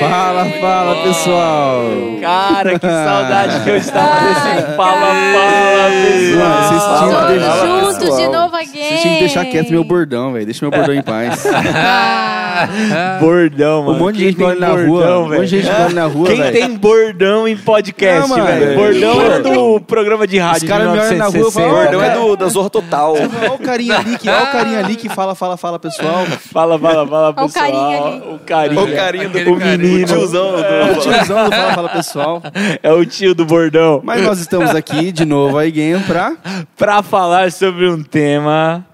Fala, fala, pessoal. Cara, que saudade que eu estava desse fala, fala, pessoal. Vocês tinham Fala, que deixar- fala, Juntos pessoal. de novo again. Vocês tinham que deixar quieto meu bordão, velho. Deixa meu bordão em paz. Bordão, mano. Um monte de gente me olha tem na rua. bordão, Um monte de gente na rua, Quem tem bordão em podcast, velho? Bordão é do programa de rádio Os caras me olham na rua e 1960. falam, Bordão é do, da Zorra Total. Olha o carinha ali que, olha o carinha ali que fala, fala, fala, pessoal. Fala, fala, fala, Olha o pessoal. carinha ali. O carinha. O carinho do o menino. o tiozão do... O tiozão do Fala, fala, pessoal. É o tio do bordão. Mas nós estamos aqui de novo aí, Game, pra... Pra falar sobre um tema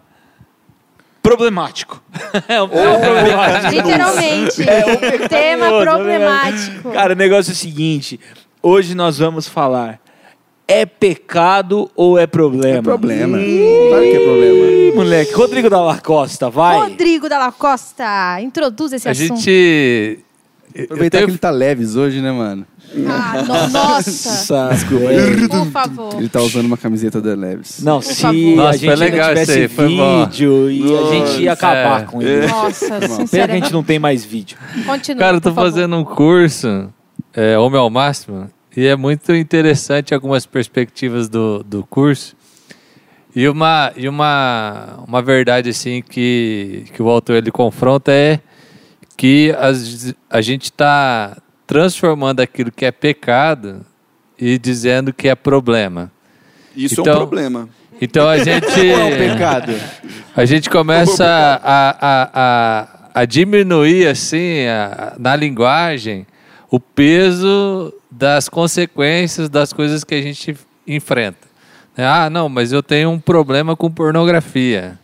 problemático. É um tema problemático. Literalmente. É, Tema Pecaminoso, problemático. Cara, o negócio é o seguinte. Hoje nós vamos falar. É pecado ou é problema? É problema. Claro que é problema. Ih, moleque. Rodrigo Dalla Costa, vai. Rodrigo Dalla Costa, introduz esse A assunto. gente. Aproveitar tenho- que ele tá leves hoje, né, mano? Ah, no- nossa, Nossa, Desculpa aí. por favor. Ele tá usando uma camiseta da Leves. Não, Por se favor. a Nossa, gente foi ainda legal tivesse isso aí, foi bom. vídeo e a gente ia acabar É. com ele. Nossa, Pena que a gente não tem mais vídeo. Continua, Cara, eu tô por favor. fazendo um curso, é, Homem ao Máximo, e é muito interessante algumas perspectivas do, do curso. E uma, e uma, uma verdade assim que, que o autor ele confronta é que as, a gente está transformando aquilo que é pecado e dizendo que é problema. Isso é Então- um problema. Então a gente. É o pecado? A gente começa a, a, a, a diminuir, assim, a- na linguagem, o peso das consequências das coisas que a gente enfrenta. Ah, não, mas eu tenho um problema com pornografia.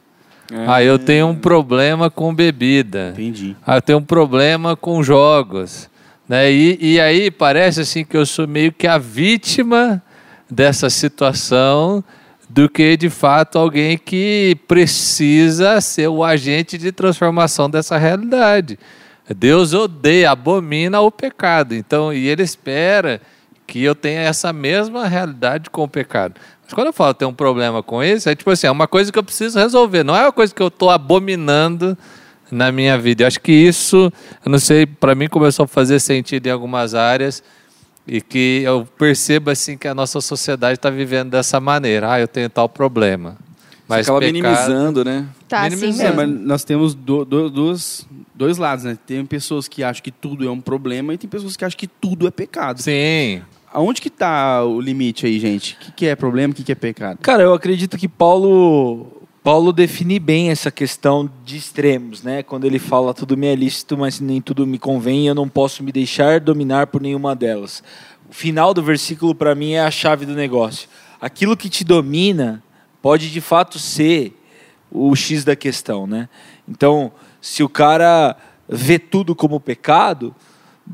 Ah, eu tenho um problema com bebida. Entendi. Ah, eu tenho um problema com jogos. Né? E, e aí parece assim que eu sou meio que a vítima dessa situação do que de fato alguém que precisa ser o agente de transformação dessa realidade. Deus odeia, abomina o pecado. Então, e ele espera que eu tenha essa mesma realidade com o pecado. Mas quando eu falo ter um problema com isso, é tipo assim, é uma coisa que eu preciso resolver, não é uma coisa que eu estou abominando na minha vida. Eu acho que isso, eu não sei, para mim começou a fazer sentido em algumas áreas e que eu percebo assim que a nossa sociedade está vivendo dessa maneira. Ah, eu tenho tal problema. Mas Você acaba pecado- minimizando, né? Tá assim minimizando. É, mas nós temos do, do- dos, dois lados, né? Tem pessoas que acham que tudo é um problema e tem pessoas que acham que tudo é pecado. Sim. Aonde que tá o limite aí, gente? O que, que é problema, o que, que é pecado? Cara, eu acredito que Paulo Paulo define bem essa questão de extremos, né? Quando ele fala tudo me é lícito, mas nem tudo me convém, eu não posso me deixar dominar por nenhuma delas. O final do versículo para mim é a chave do negócio. Aquilo que te domina pode de fato ser o X da questão, né? Então, se o cara vê tudo como pecado,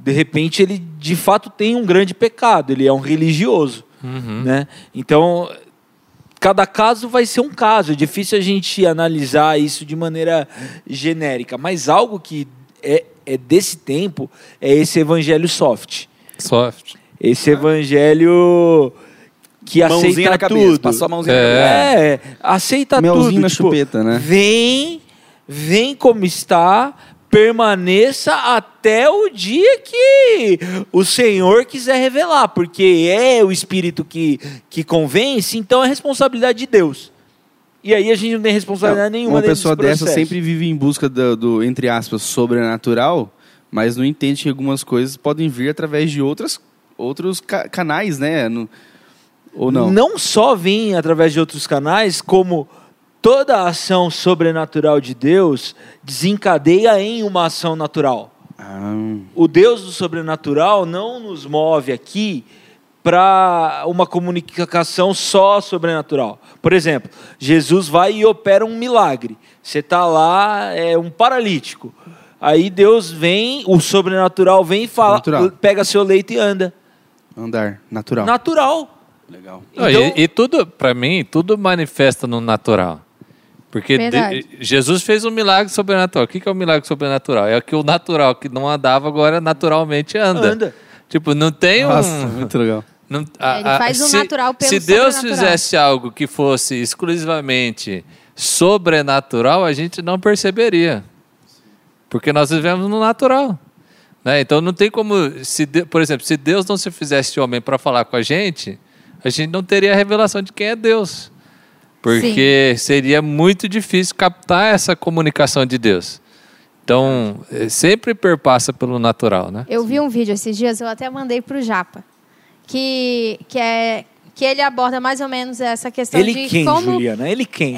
de repente ele de fato tem um grande pecado, ele é um religioso, né? Então, cada caso vai ser um caso. É difícil a gente analisar isso de maneira genérica. Mas algo que é, é desse tempo é esse evangelho soft. Soft. Esse evangelho que Mãozinha aceita na cabeça. tudo. Passou a mãozinha na cabeça. É. É, aceita Melzinho tudo. na tipo, chupeta, né? Vem, vem como está, permaneça até o dia que o Senhor quiser revelar, porque é o Espírito que, que convence, então é responsabilidade de Deus. E aí a gente não tem responsabilidade nenhuma Uma pessoa dessa sempre vive em busca do, do, entre aspas, sobrenatural, mas não entende que algumas coisas podem vir através de outras, outros ca- canais, né? No- ou não? não só vem através de outros canais, como toda a ação sobrenatural de Deus desencadeia em uma ação natural. Ah, O Deus do sobrenatural não nos move aqui para uma comunicação só sobrenatural. Por exemplo, Jesus vai e opera um milagre. Você está lá, é um paralítico. Aí Deus vem, o sobrenatural vem e fala, Natural. pega seu leito e anda. andar, natural. Natural. Legal. Então- e, e tudo, para mim, tudo manifesta no natural. Porque de-. Jesus fez um milagre sobrenatural. O que que é um milagre sobrenatural? É que o natural que não andava agora naturalmente anda. Anda. Tipo, não tem Nossa, um. muito legal. não- É, ele faz o se, natural pelo Se Deus fizesse algo que fosse exclusivamente sobrenatural, a gente não perceberia. Porque nós vivemos no natural. Né? Então não tem como, se de- por exemplo, se Deus não se fizesse homem para falar com a gente, a gente não teria a revelação de quem é Deus. Porque seria muito difícil captar essa comunicação de Deus. Então, eh, sempre perpassa pelo natural, né? Eu vi um vídeo esses dias, eu até mandei pro Japa, que, que, é, que ele aborda mais ou menos essa questão Ele de quem, como... Juliana? Ele quem?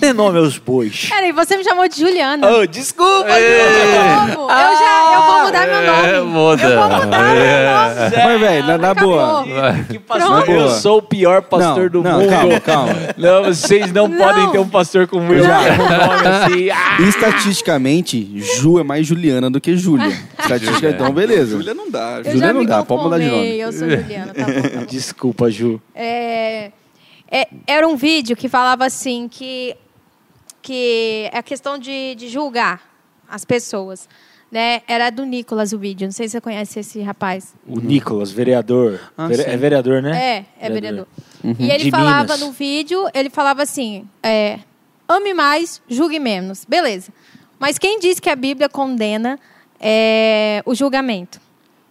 Dê nome aos bois. Peraí, você me chamou de Juliana. Oh, desculpa! De novo. Eu já eu vou mudar meu nome. É, muda. Eu vou mudar meu nome. Mas, velho, na, na boa. Que pastor, eu sou o pior pastor Não, do não, mundo. calma, calma. Não, vocês não, Não. podem ter um pastor como eu. Nome assim. Ah! Estatisticamente, Ju é mais Juliana do que Júlia. Estatisticamente, então beleza. Júlia não dá. Já não dá, pode mudar de nome. Eu sou Juliana, tá bom, tá bom. Desculpa, Ju. É, é, era um vídeo que falava assim que que é a questão de, de julgar as pessoas, né? Era do Nicolas o vídeo. Não sei se você conhece esse rapaz. O Nicolas, vereador. Ah, Vere- sim. é vereador, né? É, é vereador. E ele De falava Minas. no vídeo, ele falava assim: é, ame mais, julgue menos. Beleza. Mas quem diz que a Bíblia condena é, o julgamento?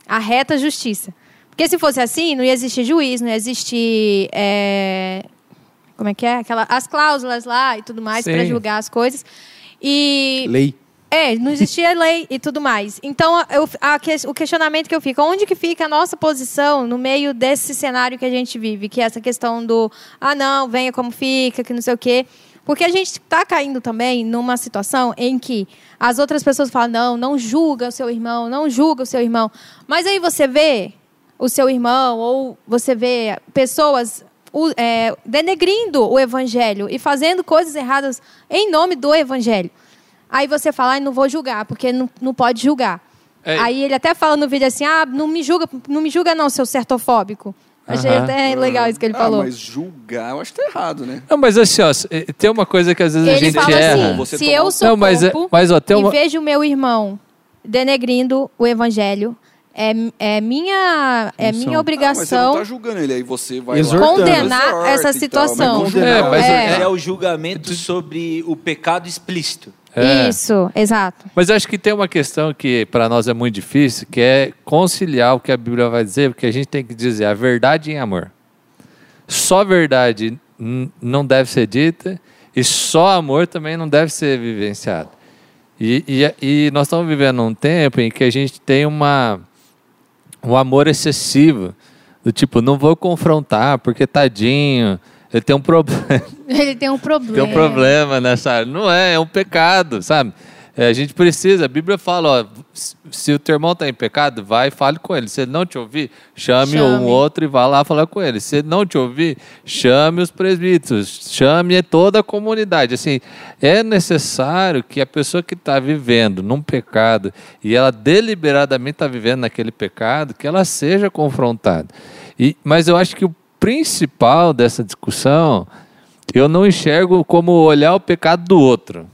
A reta justiça. Porque se fosse assim, não ia existir juiz, não ia existir. é, como é que é? Aquela, as cláusulas lá e tudo mais para julgar as coisas. E Lei. é, não existia lei e tudo mais. Então, eu, a o questionamento que eu fico, onde que fica a nossa posição no meio desse cenário que a gente vive? Que é essa questão do, ah, não, venha como fica, que não sei o quê. Porque a gente está caindo também numa situação em que as outras pessoas falam, não, não julga o seu irmão, não julga o seu irmão. Mas aí você vê o seu irmão, ou você vê pessoas o- é, denegrindo o evangelho e fazendo coisas erradas em nome do evangelho. Aí você fala, ah, não vou julgar, porque não, não pode julgar. É. Aí ele até fala no vídeo assim, ah, não me julga, não me julga não, seu certofóbico. Achei Aham. até legal isso que ele ah, falou. mas julgar, eu acho que tá errado, né? Não, mas assim, ó, eh, tem uma coisa que às vezes a Ele gente fala erra. assim, Você se eu sou Não, mas é- corpo mas, ó, tem e uma- vejo meu irmão denegrindo o evangelho, é, é minha, é minha Ah, mas você não obrigação tá julgando ele, aí você vai Exortando. lá... condenar exorta essa tal, situação. É, mas É. É o julgamento sobre o pecado explícito. É. Isso, exato. Mas eu acho que tem uma questão que para nós é muito difícil, que é conciliar o que a Bíblia vai dizer, porque a gente tem que dizer a verdade em amor. Só verdade não deve ser dita e só amor também não deve ser vivenciado. E, e, e nós estamos vivendo um tempo em que a gente tem uma, um amor excessivo, do tipo, não vou confrontar porque tadinho, ele tem um problema. Ele tem um problema. Tem um problema nessa área. Não é, é um pecado, sabe? É, a gente precisa, a Bíblia fala, ó, se- se o teu irmão está em pecado, vai e fale com ele. Se ele não te ouvir, chame, Chame. um outro e vá lá falar com ele. Se ele não te ouvir, chame os presbíteros, chame toda a comunidade. Assim, é necessário que a pessoa que está vivendo num pecado e ela deliberadamente está vivendo naquele pecado, que ela seja confrontada. E, mas eu acho que o principal dessa discussão eu não enxergo como olhar o pecado do outro.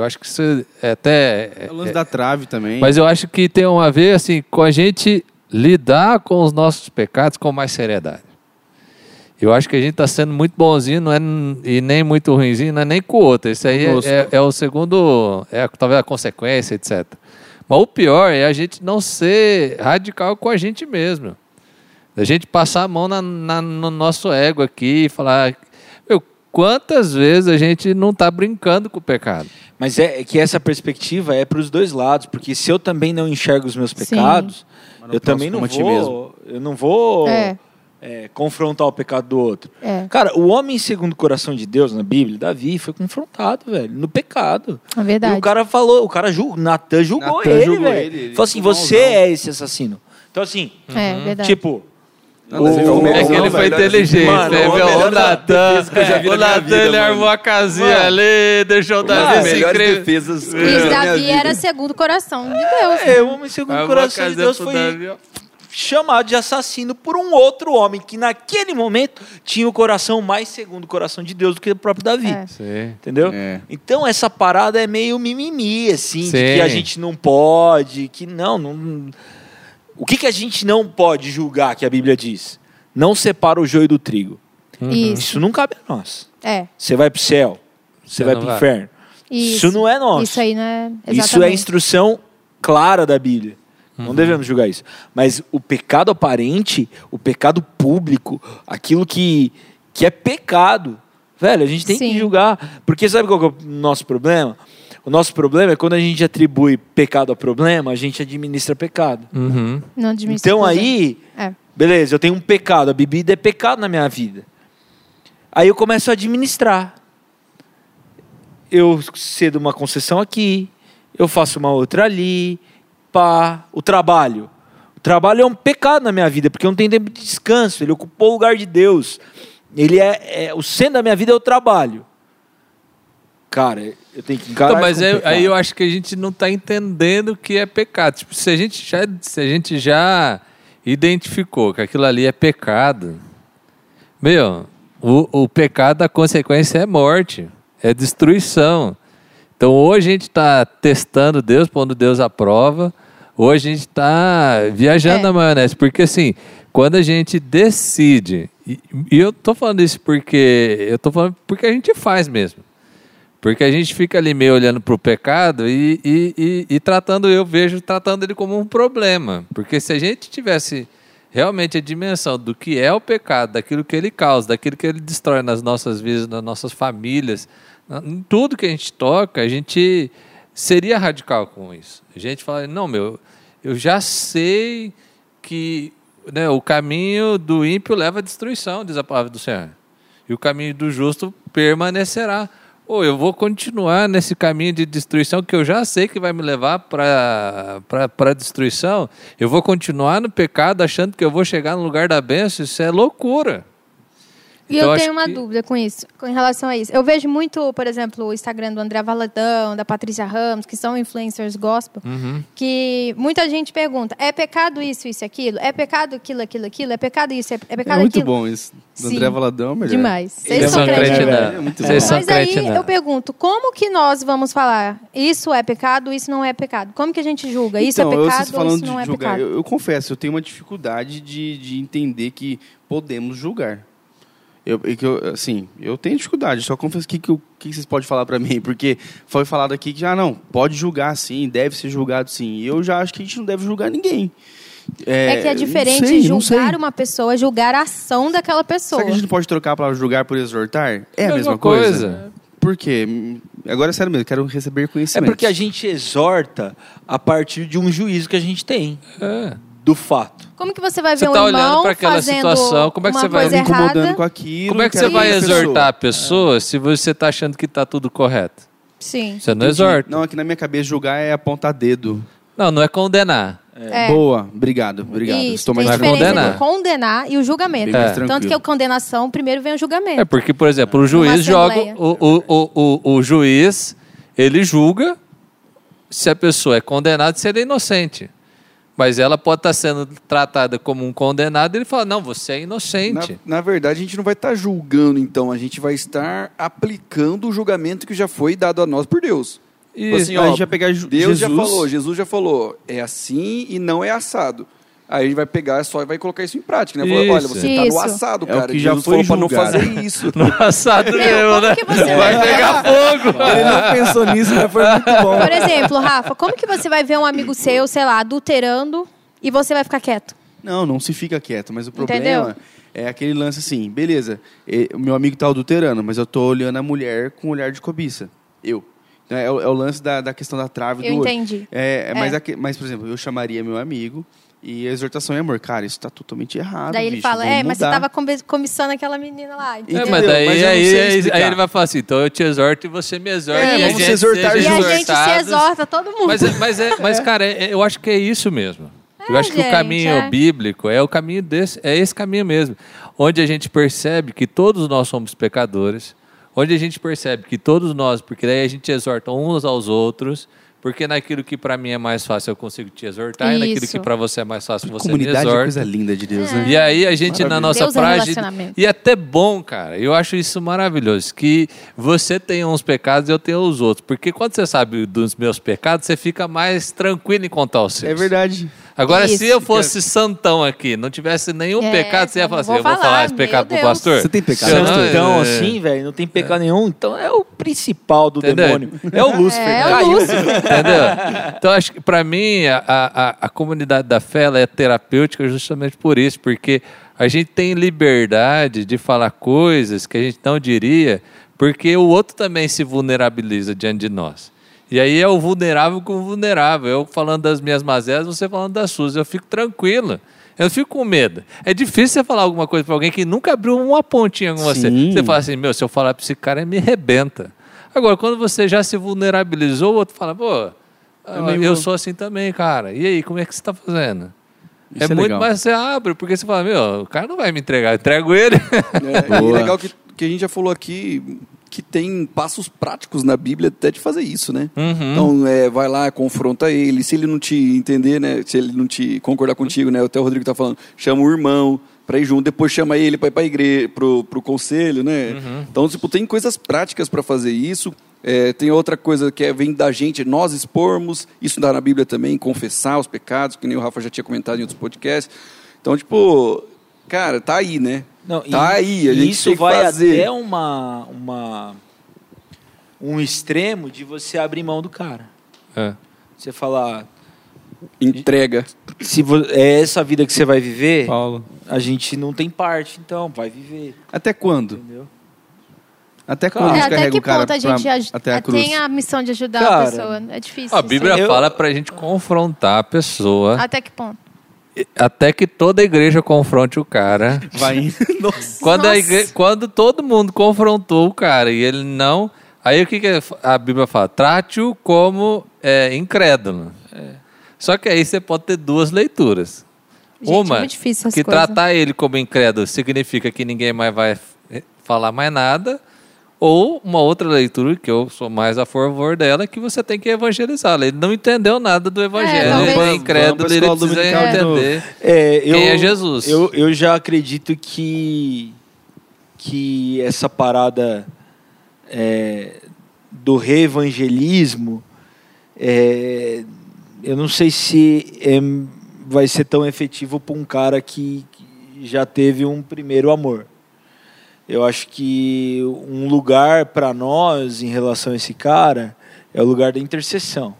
Eu acho que isso é até. É o lance da trave também. Mas eu acho que tem a ver assim, com a gente lidar com os nossos pecados com mais seriedade. Eu acho que a gente está sendo muito bonzinho não é, e nem muito ruinzinho, não é nem com o outro. Isso aí é, é- é o segundo, é talvez a consequência, etc. Mas o pior é a gente não ser radical com a gente mesmo. A gente passar a mão na- na- no nosso ego aqui e falar. Quantas vezes a gente não está brincando com o pecado? Mas é que essa perspectiva é para os dois lados, porque se eu também não enxergo os meus pecados, não eu também não vou, mesmo. eu não vou É. é, confrontar o pecado do outro. É, Cara, o homem segundo o coração de Deus na Bíblia, Davi, foi confrontado, velho, no pecado. é verdade. E o cara falou, o cara julgou, Natan julgou Natan ele, julgou velho. ele, ele Falou assim, você malzão. é esse assassino. Então assim, É, verdade. tipo, Não, mas o- ficou É que ele foi inteligente, Mano, né? o Meu, O Natan, o Natan, ele mano. armou a casinha Mano. ali, deixou o Davi se defesas E na minha Davi era segundo o coração de Deus. é, o homem segundo o Armou coração de Deus foi Davi, chamado de assassino por um outro homem que naquele momento tinha o coração mais segundo o coração de Deus do que o próprio Davi. É. Entendeu? É. Então essa parada é meio mimimi, assim, que a gente não pode, que não, não. O que, que a gente não pode julgar que a Bíblia diz? Não separa o joio do trigo. Isso. Isso não cabe a nós. É. Você vai pro céu, você vai pro vai. inferno. Isso. não é nosso. Isso aí não é. Isso é exatamente. instrução clara da Bíblia. Não devemos julgar isso. Mas o pecado aparente, o pecado público, aquilo que, que é pecado, velho, a gente tem Sim. que julgar. Porque sabe qual que é o nosso problema? O nosso problema é quando a gente atribui pecado a problema, a gente administra pecado. Uhum. Não administra Então aí, É. beleza, eu tenho um pecado, a bebida é pecado na minha vida. Aí eu começo a administrar. Eu cedo uma concessão aqui, eu faço uma outra ali, pá, o trabalho. O trabalho é um pecado na minha vida, porque eu não tenho tempo de descanso, ele ocupou o lugar de Deus. Ele é, é- o centro da minha vida é o trabalho. Cara, eu tenho que encarar Então, mas com aí, pecado. aí eu acho que a gente não está entendendo o que é pecado. Tipo, se a gente já, se a gente já identificou que aquilo ali é pecado, meu, o, o pecado, a consequência é morte, é destruição. Então, ou a gente está testando Deus, pondo Deus à prova, ou a gente está viajando É. na maionese. Porque, assim, quando a gente decide, e, e eu tô falando isso porque eu tô falando porque a gente faz mesmo. Porque a gente fica ali meio olhando para o pecado e, e, e, e tratando, eu vejo tratando ele como um problema. Porque se a gente tivesse realmente a dimensão do que é o pecado, daquilo que ele causa, daquilo que ele destrói nas nossas vidas, nas nossas famílias, em tudo que a gente toca, a gente seria radical com isso. A gente fala, não, meu, eu já sei que né, o caminho do ímpio leva à destruição, diz a palavra do Senhor. E o caminho do justo permanecerá. Ou eu vou continuar nesse caminho de destruição que eu já sei que vai me levar para a destruição. Eu vou continuar no pecado achando que eu vou chegar no lugar da bênção. Isso é loucura. E Então, eu tenho uma que- dúvida com isso, com em relação a isso. Eu vejo muito, por exemplo, o Instagram do André Valadão, da Patrícia Ramos, que são influencers gospel, Uhum. que muita gente pergunta: é pecado isso, isso e aquilo? É pecado aquilo, aquilo, aquilo? É pecado isso? É, é É pecado muito aquilo? bom isso. Do Sim. André Valadão, é melhor. Demais. Ele Vocês é são crentes, crente, né? né? É muito bom. Mas aí não. eu pergunto, como que nós vamos falar isso é pecado, isso não é pecado? Como que a gente julga? Isso então, é pecado ou isso não é julgar, pecado? eu, eu confesso, eu tenho uma dificuldade de, de entender que podemos julgar. Eu, que eu, assim, eu tenho dificuldade, só confesso que, que, o que vocês podem falar pra mim, porque foi falado aqui que já não, pode julgar sim, deve ser julgado sim. E eu já acho que a gente não deve julgar ninguém. É, que é diferente sei, julgar uma pessoa, julgar a ação daquela pessoa. Será que a gente não pode trocar a palavra julgar por exortar? É a Mesma mesma coisa? coisa. Por quê? Agora é sério mesmo, eu quero receber É conhecimento. porque a gente exorta a partir de um juízo que a gente tem É. do fato. Como que você vai Você ver tá um olhando irmão pra aquela fazendo situação, como é que uma você vai incomodando errada? com aquilo. Como é que você vai ver a pessoa. exortar a pessoa se você está achando que está tudo correto? Sim. Você não Entendi. exorta. Não, aqui na minha cabeça julgar é apontar dedo. Não, não é condenar. É. Boa, obrigado, obrigado. Isso, Estou tem mais Vai diferença condenar. entre condenar e o julgamento. É. Tanto que a condenação, primeiro vem o julgamento. É porque, por exemplo, o juiz joga. O, o, o, o, o juiz, ele julga se a pessoa é condenada se ele é inocente. Mas ela pode estar sendo tratada como um condenado e ele fala: não, você é Na, inocente. na verdade, a gente não vai estar julgando, então. A gente vai estar aplicando o julgamento que já foi dado a nós por Deus. E, assim, a ó, gente vai pegar Deus já Jesus. falou, Jesus já falou, é assim e não é assado. Aí a gente vai pegar só e vai colocar isso em prática, né? Isso. Olha, você tá no Isso. assado, É o cara. que já Jesus foi falou pra não fazer isso. no assado Meu, mesmo, como né? que você Vai pegar fogo. Ele não pensou nisso, mas foi muito bom. Por exemplo, Rafa, como que você vai ver um amigo seu, sei lá, adulterando e você vai ficar quieto? Não, não se fica quieto, mas o problema Entendeu? é aquele lance assim, beleza, o meu amigo tá adulterando, mas eu tô olhando a mulher com um olhar de cobiça. Eu. Então, é, o, é o lance da, da questão da trave Eu do entendi. É, é, Mas, É. mas, por exemplo, eu chamaria meu amigo e a exortação é amor. Cara, isso tá totalmente errado, Daí ele bicho, fala, é, mas você mudar." tava cobiçando aquela menina lá. É, entendeu? mas daí Mas aí, sei aí, ele vai falar assim: então eu te exorto e você me exorta. É, e a vamos se gente exortar E a gente se exorta todo mundo. Mas, é- mas, é, mas cara, é- eu acho que é isso mesmo. eu acho que gente, o caminho é. bíblico é o caminho desse, é esse caminho mesmo, onde a gente percebe que todos nós somos pecadores, onde a gente percebe que todos nós, porque daí a gente exorta uns aos outros, porque naquilo que para mim é mais fácil eu consigo te exortar, e naquilo Isso. que para você é mais fácil você me Comunidade é exorta. coisa linda de Deus, né? E aí a gente na nossa Deus é praia relacionamento. e é até bom, cara. Eu acho isso maravilhoso que você tem uns pecados e eu tenho os outros, porque quando você sabe dos meus pecados, você fica mais tranquilo em contar os seus. É verdade. Agora, Isso. se eu fosse santão aqui, não tivesse nenhum É, pecado, você ia falar assim: vou eu vou falar, falar esse meu pecado pro Deus. pastor. Você tem pecado? Não- Então, é. assim, velho, não tem pecado nenhum. Então é o principal do Entendeu? demônio é o Lúcifer. É, Caiu. o Lúcifer. Entendeu? Então, acho que para mim, a, a, a comunidade da fé ela é terapêutica justamente por isso, porque a gente tem liberdade de falar coisas que a gente não diria, porque o outro também se vulnerabiliza diante de nós. E aí é o vulnerável com o vulnerável. Eu falando das minhas mazelas, você falando das suas. Eu fico tranquilo. Eu não fico com medo. É difícil você falar alguma coisa para alguém que nunca abriu uma pontinha com você. Sim. Você fala assim, meu, se eu falar para esse cara, ele me arrebenta. Agora, quando você já se vulnerabilizou, o outro fala, pô, Também eu vou. sou assim também, cara. E aí, como é que você está fazendo? Isso é, é muito legal. mais você abre, porque você fala, meu, o cara não vai me entregar, eu entrego ele. É, legal que, que a gente já falou aqui que tem passos práticos na Bíblia até de fazer isso, né? Uhum. Então, é, vai lá, confronta ele. Se ele não te entender, né? Se ele não te concordar contigo, né? Até o Rodrigo tá falando, chama o irmão para ir junto, depois chama ele para ir para igreja, pro, pro conselho, né? Uhum. Então, tipo, tem coisas práticas para fazer isso. É, tem outra coisa que é, vem da gente, nós expormos, isso dá na Bíblia também, confessar os pecados, que nem o Rafa já tinha comentado em outros podcasts. Então, tipo, cara, tá aí, né? Não, Tá e- aí, a gente isso tem que vai fazer. até uma, uma um extremo de você abrir mão do cara. É. Você falar, Entrega. se é essa vida que você vai viver, Paulo. a gente não tem parte, então vai viver, Até quando? entendeu? Até quando É, a gente até carrega que o cara ponto a gente pra- até a cruz? tem a missão de ajudar Cara, a pessoa? É difícil. A isso Bíblia. Eu- fala pra gente confrontar a pessoa Até que ponto? Até que toda a igreja confronte o cara. Vai. Nossa. Quando, a Nossa. igre- quando todo mundo confrontou o cara e ele não. Aí o que, que a Bíblia fala? Trate-o como é, incrédulo. Só que aí você pode ter duas leituras. Gente, é Uma, essas que coisas. tratar ele como incrédulo significa que ninguém mais vai eh, falar mais nada. Ou uma outra leitura, que eu sou mais a favor dela, que você tem que evangelizá-lo. Ele não entendeu nada do evangelho. talvez- ele é incrédulo, ele precisa entender. É, eu, Quem é Jesus? Eu, eu já acredito que, que essa parada é, do reevangelismo, é, eu não sei se é, vai ser tão efetivo para um cara que, que já teve um primeiro amor. Eu acho que um lugar para nós em relação a esse cara é o lugar da intercessão.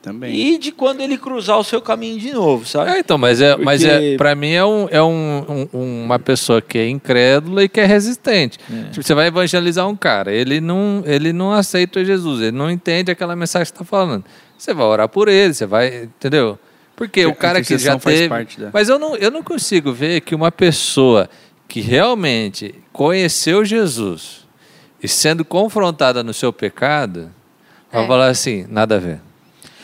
Também. E de quando ele cruzar o seu caminho de novo, sabe? É, então, mas é, mas é, Porque- pra mim é, um, é um, um- uma pessoa que é incrédula e que é resistente. É. Tipo, você vai evangelizar um cara, ele não, ele não aceita Jesus, ele não entende aquela mensagem que você está falando. Você vai orar por ele, você vai, entendeu? Porque o cara que já teve... parte da- Mas eu não, eu não consigo ver que uma pessoa que realmente conheceu Jesus e sendo confrontada no seu pecado, vai É. falar assim, nada a ver.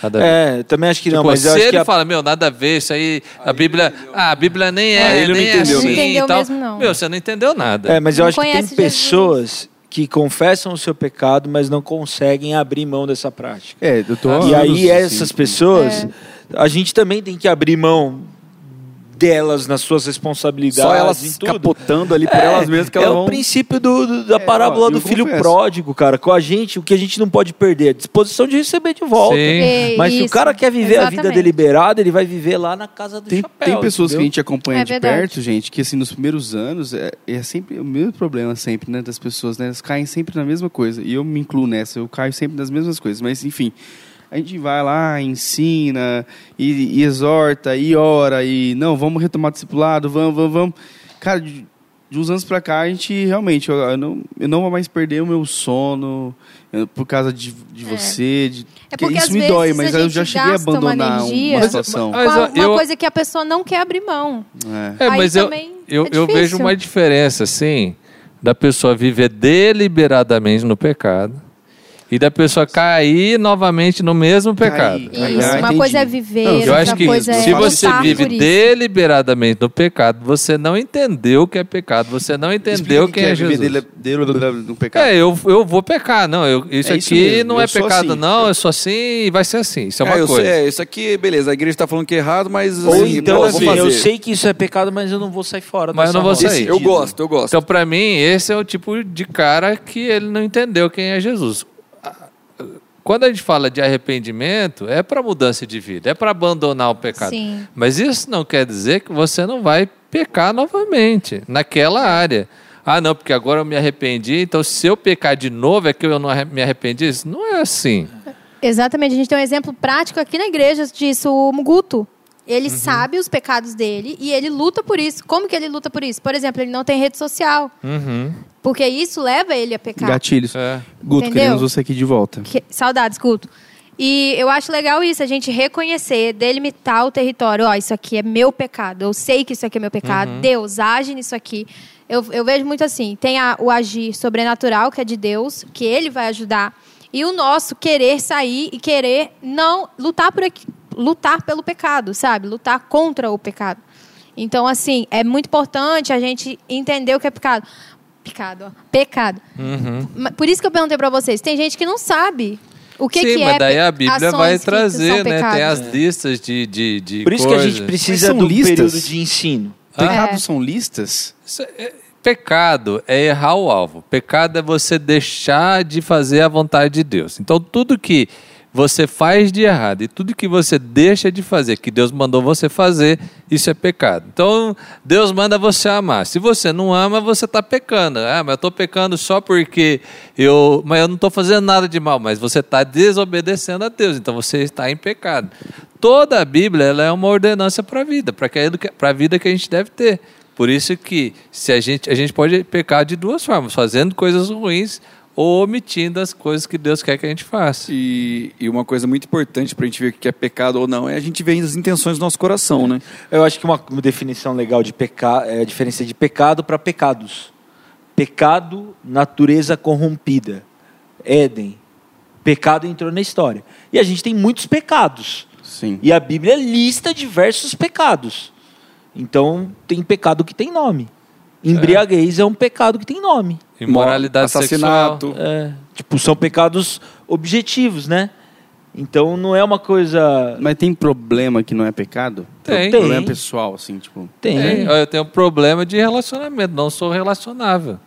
Nada a ver. É, eu também acho que não, Tipo, mas eu se acho ele que a- fala, meu, nada a ver, isso aí, a Bíblia, ah, a Bíblia nem é, Ah, ele não nem é entendeu assim mesmo. Não entendeu e tal. mesmo, não. Meu, você não entendeu nada. É, mas eu Não acho que tem Jesus. pessoas que confessam o seu pecado, mas não conseguem abrir mão dessa prática. É, eu tô e aí essas assim, pessoas, É. a gente também tem que abrir mão delas nas suas responsabilidades, Só em elas tudo. capotando ali por elas mesmas que é elas o vão... princípio do, do- da parábola ó, do filho confesso. pródigo, cara. Com a gente, o que a gente não pode perder é a disposição de receber de volta. Sim. É, Mas se o isso, cara quer viver a vida exatamente. deliberada, ele vai viver lá na casa do Tem, chapéu. tem pessoas que a entendeu? gente acompanha É de verdade. perto, gente, que assim, nos primeiros anos, é, é sempre o mesmo problema sempre, né, das pessoas, né? Elas caem sempre na mesma coisa. E eu me incluo nessa, eu caio sempre nas mesmas coisas. Mas, enfim, a gente vai lá, ensina, e, e exorta, e ora, e não, vamos retomar o discipulado, vamos, vamos, vamos. Cara, de, de uns anos pra cá, a gente realmente, eu, eu não, eu não vou mais perder o meu sono eu- por causa de, de É. você. De, É porque isso às me vezes dói, mas eu já cheguei a gasta uma abandonar energia. uma Mas- situação. mas- a- ó, uma eu- coisa que a pessoa não quer abrir mão. É. É, Aí mas eu, eu, é eu vejo uma diferença, assim, da pessoa viver deliberadamente no pecado e da pessoa cair novamente no mesmo pecado. Isso, Ah, uma coisa é viver, Não, eu acho que coisa é se você vive deliberadamente no pecado, você não entendeu o que é pecado, você não entendeu quem é o que Jesus. viver dele, dele, no pecado. É, eu, eu vou pecar. Não, eu, isso É isso aqui mesmo, não eu é pecado, assim. não. Eu sou assim e vai ser assim. Isso é uma É, eu coisa. sei, é, isso aqui, beleza, a igreja tá falando que é errado, mas Ou assim, então, assim, vou fazer. eu sei que isso é pecado, mas eu não vou sair fora Mas eu não vou sair. Eu gosto, eu gosto. Então, pra mim, esse é o tipo de cara que ele não entendeu quem é Jesus. Quando a gente fala de arrependimento, é para mudança de vida, é para abandonar o pecado. Sim. Mas isso não quer dizer que você não vai pecar novamente naquela área. Ah, não, porque agora eu me arrependi, então se eu pecar de novo é que eu não me arrependi? Isso não é assim. Exatamente, a gente tem um exemplo prático aqui na igreja disso, o Muguto. Ele Uhum. sabe os pecados dele e ele luta por isso. Como que ele luta por isso? Por exemplo, ele não tem rede social, Uhum. porque isso leva ele a pecar. Gatilhos. É. Guto, Entendeu? queremos você aqui de volta. Que- saudades, Guto. E eu acho legal isso, a gente reconhecer, delimitar o território. Ó, isso aqui é meu pecado. Eu sei que isso aqui é meu pecado. Deus, age nisso aqui. Eu, eu vejo muito assim: tem a- o agir sobrenatural, que é de Deus, que ele vai ajudar. E o nosso querer sair e querer não lutar por aqui, lutar pelo pecado, sabe? Lutar contra o pecado. Então, assim, é muito importante a gente entender o que é pecado. Pecado, ó. Pecado. Uhum. Por isso que eu perguntei pra vocês. Tem gente que não sabe o que, Sim, que mas é daí pe- a Bíblia vai trazer, né? Tem as listas de, de, de Por isso que a gente precisa do listas? período de ensino. Pecados É. são listas? Isso é- Pecado é errar o alvo. Pecado é você deixar de fazer a vontade de Deus. Então, tudo que você faz de errado e tudo que você deixa de fazer, que Deus mandou você fazer, isso é pecado. Então, Deus manda você amar. Se você não ama, você está pecando. Ah, mas eu estou pecando só porque eu. Mas eu não estou fazendo nada de mal, mas você está desobedecendo a Deus. Então, você está em pecado. Toda a Bíblia ela é uma ordenança para a vida, para a vida que a gente deve ter. Por isso que se a gente a gente pode pecar de duas formas, fazendo coisas ruins ou omitindo as coisas que Deus quer que a gente faça. E, e uma coisa muito importante para a gente ver o que é pecado ou não é a gente ver as intenções do nosso coração, né? Eu acho que uma definição legal de pecado é a diferença de pecado para pecados. Pecado, natureza corrompida. Éden. Pecado entrou na história. E a gente tem muitos pecados. Sim. E a Bíblia lista diversos pecados. Então, tem pecado que tem nome. Embriaguez é, um pecado que tem nome. Imoralidade sexual. assassinato. É, tipo, são pecados objetivos, né? Então não é uma coisa. Mas tem problema que não é pecado? Tem. Problema pessoal, assim, tipo. Tem. Tem. Eu tenho um problema de relacionamento, não sou relacionável.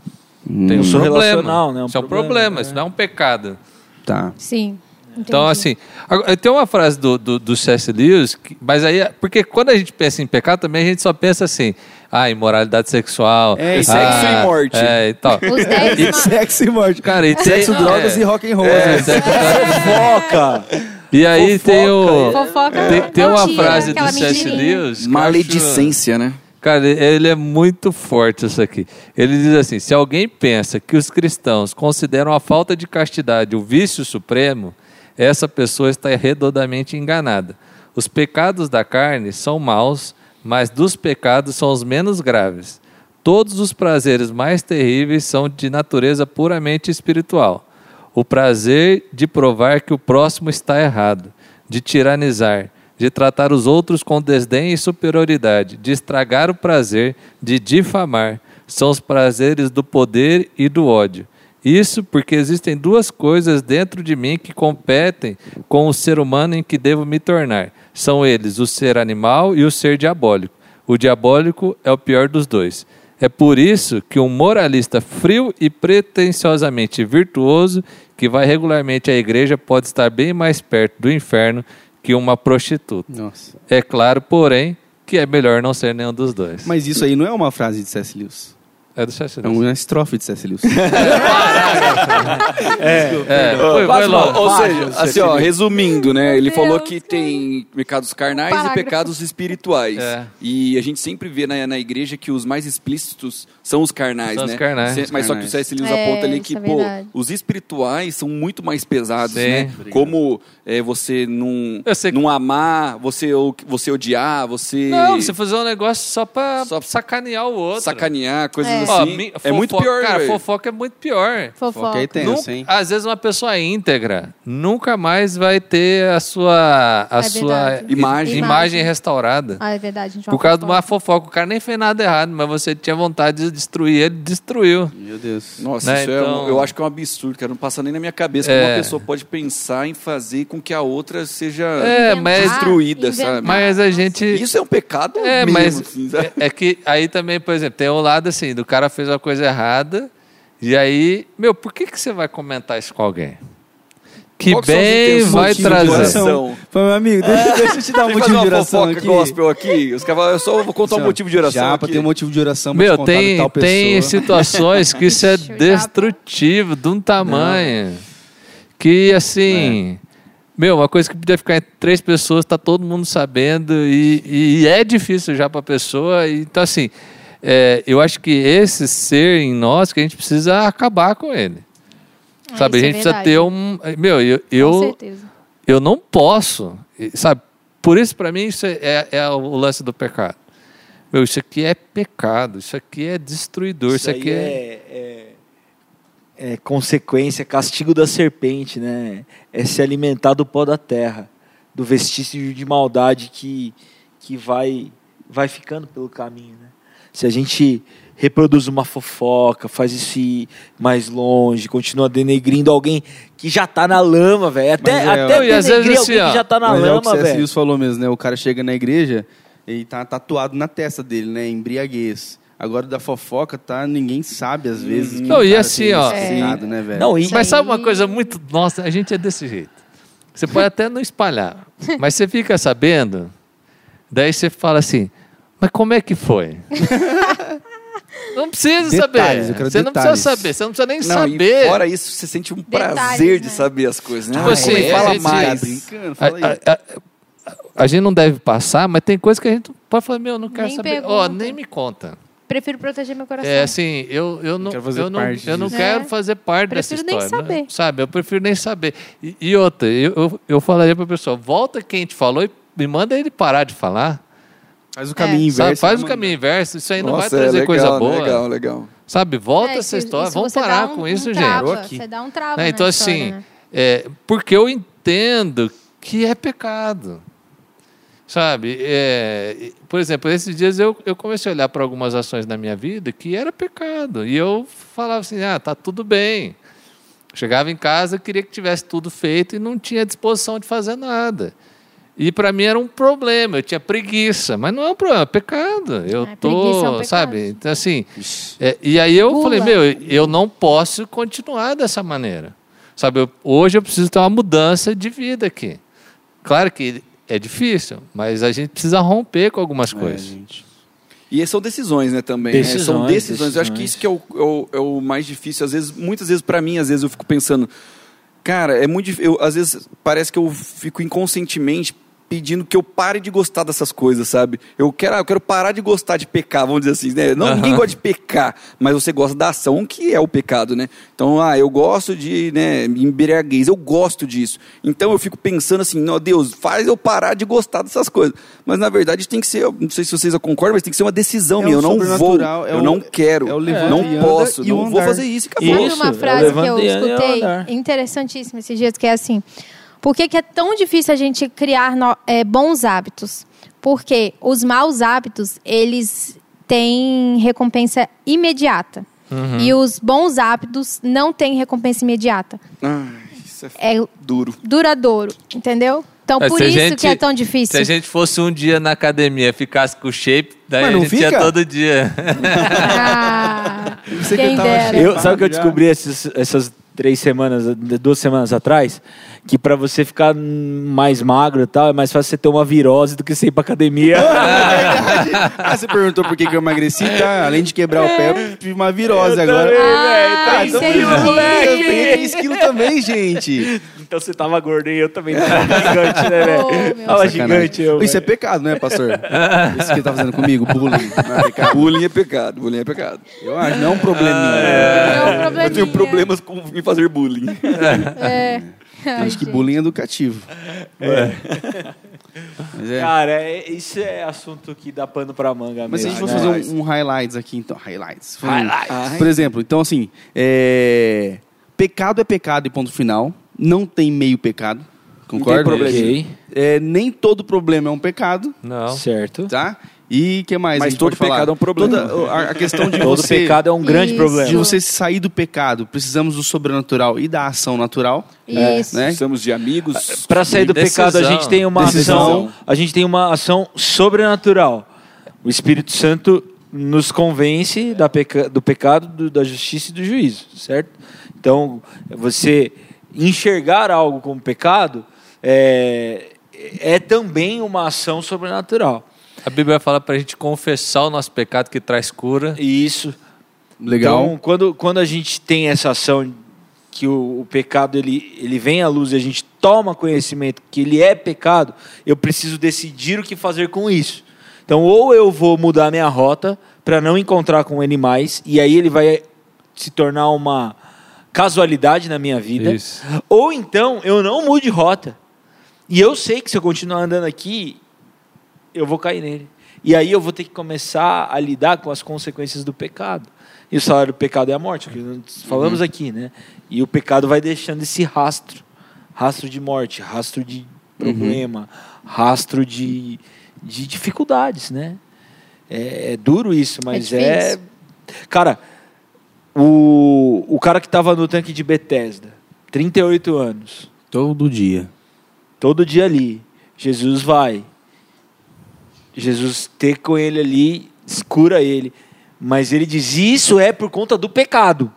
hum, Tem um sou problema. relacional, né? Um isso é um problema, problema, é. isso não é um pecado. Tá. Sim. Então, assim, tem uma frase do, do, do C.S. Lewis, que- mas aí, porque quando a gente pensa em pecado, também a gente só pensa assim, ah, imoralidade sexual. É, ah, sexo e morte. É, e tal. Os 10 ma- Sexo e morte. Cara, e tem- Sexo, é, drogas e rock and roll. é, né? sexo, Fofoca! E aí Fofoca, tem o. Fofoca. Tem, tem uma frase do C.S. Lewis. Maledicência, né? acho- Cara, ele é muito forte isso aqui. Ele diz assim: se alguém pensa que os cristãos consideram a falta de castidade o vício supremo, essa pessoa está redondamente enganada. Os pecados da carne são maus, mas dos pecados são os menos graves. Todos os prazeres mais terríveis são de natureza puramente espiritual. O prazer de provar que o próximo está errado, de tiranizar, de tratar os outros com desdém e superioridade, de estragar o prazer, de difamar, são os prazeres do poder e do ódio. Isso porque existem duas coisas dentro de mim que competem com o ser humano em que devo me tornar. São eles o ser animal e o ser diabólico. O diabólico é o pior dos dois. É por isso que um moralista frio e pretensiosamente virtuoso, que vai regularmente à igreja, pode estar bem mais perto do inferno que uma prostituta. Nossa. É claro, porém, que é melhor não ser nenhum dos dois. Mas isso aí não é uma frase de C.S. Lewis. É do C.S. É Lewis. uma estrofe de C.S. Lewis. É, foi, foi longe. Ou seja, assim, ó, resumindo, né? Ele Meu falou Deus. que tem pecados carnais e Parágrafo. pecados espirituais. É. E a gente sempre vê na, na igreja que os mais explícitos são os carnais, São os né? carnais. Se- Os Mas só que o carnais. C.S. Lewis É, aponta ali isso que, é pô, verdade. os espirituais são muito mais pesados, Sim. né? Obrigado. Como é, você não, Eu sei que- não amar, você, o- você odiar, você, Não, você fazer um negócio só pra Só- sacanear o outro. sacanear, coisas É. Ó, assim. mi- é muito pior, Cara, velho. fofoca é muito pior. Fofoca. Foca aí tenso, Nunca- hein? às vezes uma pessoa íntegra nunca mais vai ter a sua, a É sua verdade. Imagem. imagem restaurada. Ah, é verdade. A gente Por causa de uma fofoca. O cara nem fez nada errado, mas você tinha vontade de destruir ele, destruiu. Meu Deus. Nossa, Né, isso é um- então- eu acho que é um absurdo, cara. Não passa nem na minha cabeça É. como uma pessoa pode pensar em fazer com que a outra seja. É, mas- Destruída, sabe? Mas a gente. Isso é um pecado É, mesmo, mas assim, sabe? é, é que aí também, por exemplo, tem o lado assim, do cara fez uma coisa errada, e aí, meu, por que, que você vai comentar isso com alguém? que Qual que bem intenções vai trazer. Falei, meu amigo, deixa, deixa eu te dar um Deixa motivo de uma oração fofoca aqui. gospel aqui. Os caras falam, eu só vou contar um motivo de oração Já, aqui. pra ter um motivo de oração, pra Meu, tem, tal tem situações que isso é destrutivo de um tamanho que, assim... Meu, uma coisa que podia ficar entre três pessoas, tá todo mundo sabendo e, e é difícil já para a pessoa. e- Então, assim, é, eu acho que esse ser em nós que a gente precisa acabar com ele. Ah, sabe, a isso é gente precisa verdade. ter um... Meu, eu, Com eu, certeza. eu não posso, e, sabe? Por isso, para mim, isso é, é o lance do pecado. Meu, isso aqui é pecado, isso aqui é destruidor, isso, aí aqui é... é, é, é consequência, castigo da serpente, né? É se alimentar do pó da terra, do vestígio de maldade que, que vai, vai ficando pelo caminho, né? Se a gente reproduz uma fofoca, faz isso ir mais longe, continua denegrindo alguém que já tá na lama, velho. Até, é, até e às denegrir vezes alguém assim, ó, que já tá na Mas é o que lama, o velho. Falou mesmo, né? O cara chega na igreja e tá tatuado na testa dele, né? Embriaguez. Agora da fofoca, tá? Ninguém sabe às vezes. que Não, e assim, ó, esse É. né, velho? Não, e, Mas sabe uma coisa muito. Nossa, a gente é desse jeito. Você pode até não espalhar, mas você fica sabendo, daí você fala assim: mas como é que foi? Não precisa Detalhes, saber. eu quero Você não detalhes. precisa saber, você não precisa nem Não, saber. e fora isso, você sente um Detalhes, prazer de né? saber as coisas, né? Tipo Ah, assim, é que a fala gente- mais. Tá brincando, A, fala aí. a- a- a gente não deve passar, mas tem coisa que a gente pode falar: meu, não quero Nem saber. Ó, pergunta. nem me conta. Prefiro proteger meu coração. É assim, eu, eu não, Quero fazer eu não, parte eu não disso. quero É. fazer parte Prefiro dessa nem história. né? saber. Sabe, eu prefiro nem saber. E, e outra, eu, eu, eu falaria pra pessoa, volta quem te falou e me manda ele parar de falar. Faz o caminho Sabe? inverso. Faz o né, caminho inverso, isso aí não vai Nossa, é trazer legal, coisa boa. Legal, legal. Sabe, volta É, essa história, vamos parar um- com um isso, trava, gente. aqui. Você dá um trava Né? na Então, história, assim, né? é, porque eu entendo que é pecado. Sabe? É, por exemplo, esses dias eu, eu comecei a olhar para algumas ações na minha vida que era pecado. E eu falava assim: ah, tá tudo bem. Chegava em casa, queria que tivesse tudo feito e não tinha disposição de fazer nada. E para mim era um problema, eu tinha preguiça, mas não é um problema, é pecado. Eu É, tô, é um pecado. sabe? Então assim, é, e aí eu Gula. falei, meu, eu não posso continuar dessa maneira. Sabe, eu- hoje eu preciso ter uma mudança de vida aqui. Claro que é difícil, mas a gente precisa romper com algumas É, coisas. gente. E são decisões, né, também. né? Decisões, São decisões. Eu acho que decisões. isso que é o, é o- é o mais difícil. Às vezes, muitas vezes, para mim, às vezes eu fico pensando, cara, é muito difícil. Às vezes parece que eu fico inconscientemente pedindo que eu pare de gostar dessas coisas, sabe? Eu quero, ah, eu quero parar de gostar de pecar, vamos dizer assim, né? Não, ninguém gosta de pecar, mas você gosta da ação que é o pecado, né? Então, ah, eu gosto de, né, embriaguez, eu gosto disso. Então eu fico pensando assim, não, Deus, faz eu parar de gostar dessas coisas. Mas na verdade tem que ser, não sei se vocês concordam, mas tem que ser uma decisão É minha. Eu não vou, é eu o- não quero, é o levanta não posso, não vou fazer isso e acabou. Isso. Sabe uma frase que eu escutei interessantíssima esses dias, que é assim: por que, que é tão difícil a gente criar no- é, bons hábitos? Porque os maus hábitos, eles têm recompensa imediata. Uhum. E os bons hábitos não têm recompensa imediata. Ai, isso é, É duro. duradouro, entendeu? Então, É, por se isso gente- que é tão Se difícil. a gente fosse um dia na academia, ficasse com o shape, daí Mas a não gente ia fica? todo dia. Ah, quem dera. Eu, sabe o que eu descobri esses- essas três semanas, duas semanas atrás? Que pra você ficar mais magro e tal, é mais fácil você ter uma virose do que você ir pra academia. ah, você perguntou por que, que eu emagreci, tá? Além de quebrar o pé, eu tive uma virose Eu agora. também, Ah, velho. então. Eu tenho 3 quilos também, gente. Então você tava gordo e eu também tava gigante, né, velho? Oh, tava gigante eu. Isso é pecado, né, pastor? Isso que ele tá fazendo comigo, bullying. Não é pecado? Bullying é pecado, bullying é pecado. Eu acho, não é um probleminha. Não, Eu tenho probleminha. problemas com em fazer bullying. É. Acho que bullying é educativo. Mas é. Cara, é- isso é assunto que dá pano pra manga Mas se a mesmo. gente for né? fazer um, um highlights aqui, então, highlights. Highlights. Por exemplo, então assim, é, pecado é pecado e ponto final. Não tem meio pecado. Concorda? problema. Ok, É, nem todo problema é um pecado, Não. certo. tá? E que mais? Mas a gente todo pode falar? pecado é um problema. Toda a, a questão de Todo você, pecado é um grande Isso. problema. de você sair do pecado, precisamos do sobrenatural e da ação natural, Isso. né? Precisamos de amigos. Para sair do Decisão. pecado, a gente tem uma Decisão. ação, a gente tem uma ação sobrenatural. O Espírito Santo nos convence da peca- do pecado, do- da justiça e do juízo, certo? Então, você enxergar algo como pecado é, é também uma ação sobrenatural. A Bíblia fala para a gente confessar o nosso pecado que traz cura. E isso. Legal. Então, quando, quando a gente tem essa ação que o, o pecado ele, ele vem à luz e a gente toma conhecimento que ele é pecado, eu preciso decidir o que fazer com isso. Então, ou eu vou mudar minha rota para não encontrar com ele mais, e aí ele vai se tornar uma casualidade na minha vida, Isso. ou então eu não mude rota. E eu sei que se eu continuar andando aqui, eu vou cair nele. E aí eu vou ter que começar a lidar com as consequências do pecado. E o salário do pecado é a morte, que nós falamos aqui, né? E o pecado vai deixando esse rastro, rastro de morte, rastro de problema, rastro de, de dificuldades, né? É, é duro isso, mas é, difícil. cara, o, o cara que estava no tanque de Bethesda, 38 anos, Todo dia. todo dia ali. Jesus vai. Jesus ter com ele ali, cura ele. Mas ele diz: Isso é por conta do pecado.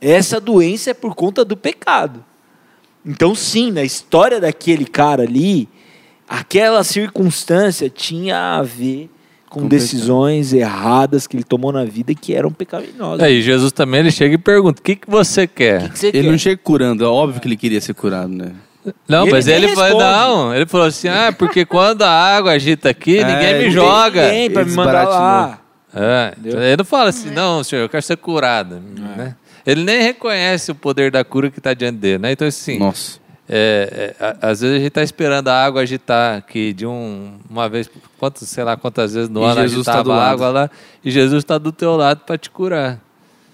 Essa doença é por conta do pecado. Então, sim, na história daquele cara ali, aquela circunstância tinha a ver com Com decisões erradas que ele tomou na vida que eram pecaminosas. Aí Jesus também ele chega e pergunta: o que, que você quer? que que você Ele quer? não chega curando, é óbvio que ele queria ser curado, né? Não, E ele mas ele falou, não, ele falou assim, ah, porque quando a água agita aqui, É, ninguém me joga. Ninguém pra me Ele mandar lá. É, ele não fala assim, não, senhor, eu quero ser curado. Né? Ele nem reconhece o poder da cura que está diante dele, né? Então, assim, Nossa. é, é, a- às vezes a gente está esperando a água agitar aqui de um, uma vez, quantos, sei lá quantas vezes no E ano Jesus tá agitava do a água lá, e Jesus está do teu lado para te curar.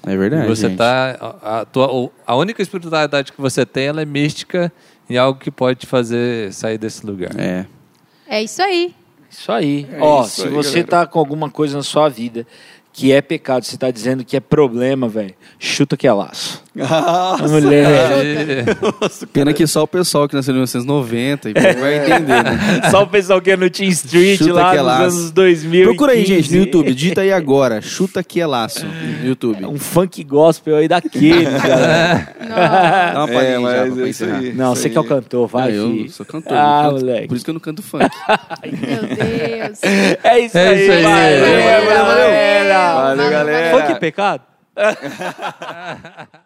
É verdade. E você gente. tá a, a tua, a única espiritualidade que você tem, ela é mística e algo que pode te fazer sair desse lugar. É. É isso aí. Isso aí. É Ó, isso se aí, você galera. tá com alguma coisa na sua vida que é pecado, você tá dizendo que é problema, velho, chuta que é laço. Ah, Mulher. Pena que só o pessoal que nasceu em 1990 e vai entender, né? Só o pessoal que é no Team Street Chuta lá é nos anos 2000. Procura aí, gente, no YouTube. Digita aí agora. Chuta que é laço. No YouTube. Um funk gospel aí daqueles, galera. Nossa. Dá uma É, palhinha já mas é isso aí. Não, Isso você que é o aí. cantor, vai, Ah, eu sou cantor. Ah, canto- moleque. Por isso que eu não canto funk. Meu Deus. É isso É aí, isso aí. valeu, Valeu, valeu, valeu. Valeu, galera. Funk é pecado?